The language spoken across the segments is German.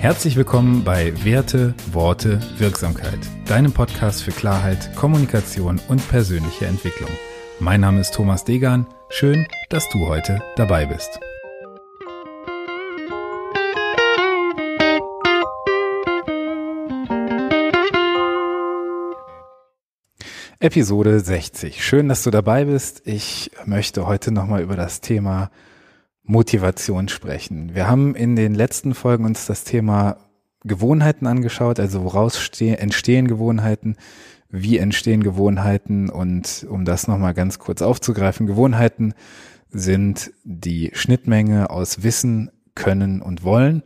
Herzlich willkommen bei Werte, Worte, Wirksamkeit, deinem Podcast für Klarheit, Kommunikation und persönliche Entwicklung. Mein Name ist Thomas Degan. Schön, dass du heute dabei bist. Episode 60. Schön, dass du dabei bist. Ich möchte heute nochmal über das Thema Motivation sprechen. Wir haben in den letzten Folgen uns das Thema Gewohnheiten angeschaut, also woraus entstehen Gewohnheiten, wie entstehen Gewohnheiten und um das nochmal ganz kurz aufzugreifen, Gewohnheiten sind die Schnittmenge aus Wissen, Können und Wollen.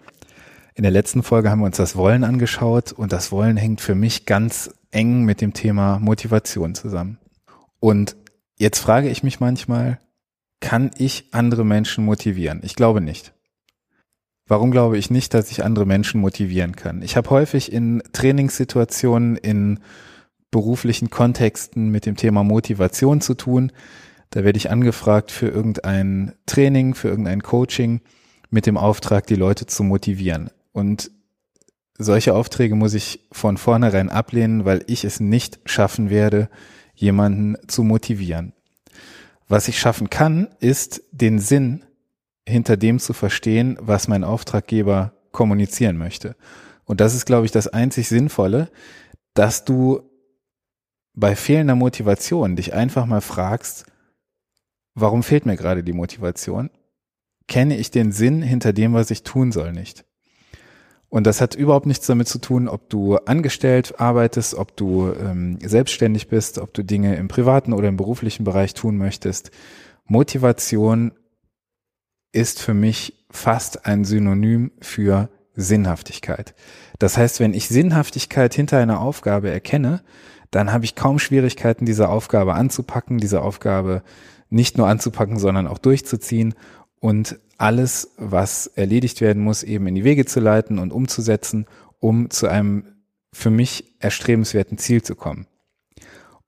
In der letzten Folge haben wir uns das Wollen angeschaut und das Wollen hängt für mich ganz eng mit dem Thema Motivation zusammen. Und jetzt frage ich mich manchmal, kann ich andere Menschen motivieren? Ich glaube nicht. Warum glaube ich nicht, dass ich andere Menschen motivieren kann? Ich habe häufig in Trainingssituationen, in beruflichen Kontexten mit dem Thema Motivation zu tun. Da werde ich angefragt für irgendein Training, für irgendein Coaching mit dem Auftrag, die Leute zu motivieren. Und solche Aufträge muss ich von vornherein ablehnen, weil ich es nicht schaffen werde, jemanden zu motivieren. Was ich schaffen kann, ist den Sinn hinter dem zu verstehen, was mein Auftraggeber kommunizieren möchte. Und das ist, glaube ich, das einzig Sinnvolle, dass du bei fehlender Motivation dich einfach mal fragst, warum fehlt mir gerade die Motivation? Kenne ich den Sinn hinter dem, was ich tun soll, nicht? Und das hat überhaupt nichts damit zu tun, ob du angestellt arbeitest, ob du ähm, selbstständig bist, ob du Dinge im privaten oder im beruflichen Bereich tun möchtest. Motivation ist für mich fast ein Synonym für Sinnhaftigkeit. Das heißt, wenn ich Sinnhaftigkeit hinter einer Aufgabe erkenne, dann habe ich kaum Schwierigkeiten, diese Aufgabe anzupacken, diese Aufgabe nicht nur anzupacken, sondern auch durchzuziehen und alles, was erledigt werden muss, eben in die Wege zu leiten und umzusetzen, um zu einem für mich erstrebenswerten Ziel zu kommen.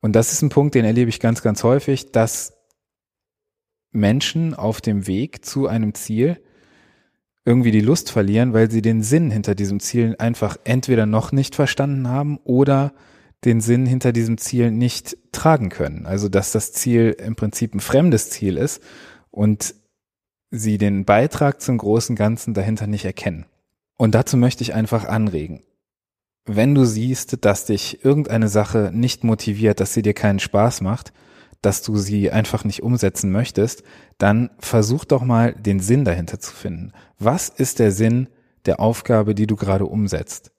Und das ist ein Punkt, den erlebe ich ganz, ganz häufig, dass Menschen auf dem Weg zu einem Ziel irgendwie die Lust verlieren, weil sie den Sinn hinter diesem Ziel einfach entweder noch nicht verstanden haben oder den Sinn hinter diesem Ziel nicht tragen können. Also dass das Ziel im Prinzip ein fremdes Ziel ist und sie den Beitrag zum großen Ganzen dahinter nicht erkennen. Und dazu möchte ich einfach anregen. Wenn du siehst, dass dich irgendeine Sache nicht motiviert, dass sie dir keinen Spaß macht, dass du sie einfach nicht umsetzen möchtest, dann versuch doch mal den Sinn dahinter zu finden. Was ist der Sinn der Aufgabe, die du gerade umsetzt?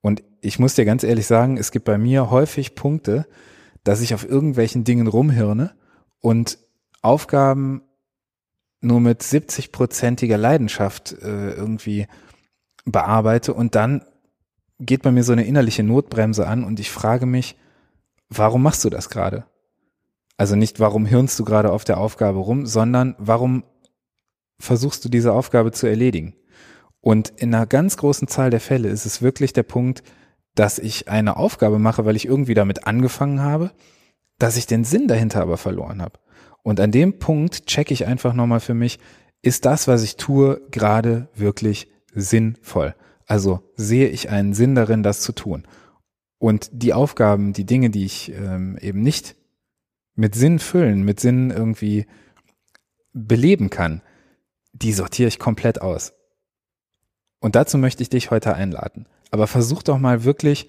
Und ich muss dir ganz ehrlich sagen, es gibt bei mir häufig Punkte, dass ich auf irgendwelchen Dingen rumhirne und Aufgaben nur mit 70-prozentiger Leidenschaft äh, irgendwie bearbeite und dann geht bei mir so eine innerliche Notbremse an und ich frage mich, warum machst du das gerade? Also nicht, warum hirnst du gerade auf der Aufgabe rum, sondern warum versuchst du diese Aufgabe zu erledigen? Und in einer ganz großen Zahl der Fälle ist es wirklich der Punkt, dass ich eine Aufgabe mache, weil ich irgendwie damit angefangen habe, dass ich den Sinn dahinter aber verloren habe. Und an dem Punkt checke ich einfach nochmal für mich, ist das, was ich tue, gerade wirklich sinnvoll? Also sehe ich einen Sinn darin, das zu tun? Und die Aufgaben, die Dinge, die ich ähm, eben nicht mit Sinn füllen, mit Sinn irgendwie beleben kann, die sortiere ich komplett aus. Und dazu möchte ich dich heute einladen. Aber versuch doch mal wirklich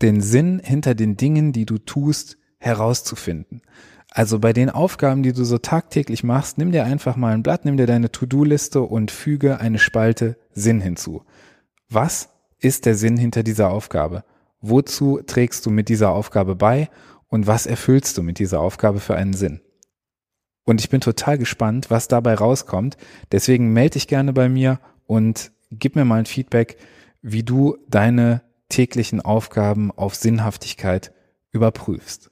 den Sinn hinter den Dingen, die du tust, herauszufinden. Also bei den Aufgaben, die du so tagtäglich machst, nimm dir einfach mal ein Blatt, nimm dir deine To-Do-Liste und füge eine Spalte Sinn hinzu. Was ist der Sinn hinter dieser Aufgabe? Wozu trägst du mit dieser Aufgabe bei und was erfüllst du mit dieser Aufgabe für einen Sinn? Und ich bin total gespannt, was dabei rauskommt. Deswegen melde dich gerne bei mir und gib mir mal ein Feedback, wie du deine täglichen Aufgaben auf Sinnhaftigkeit überprüfst.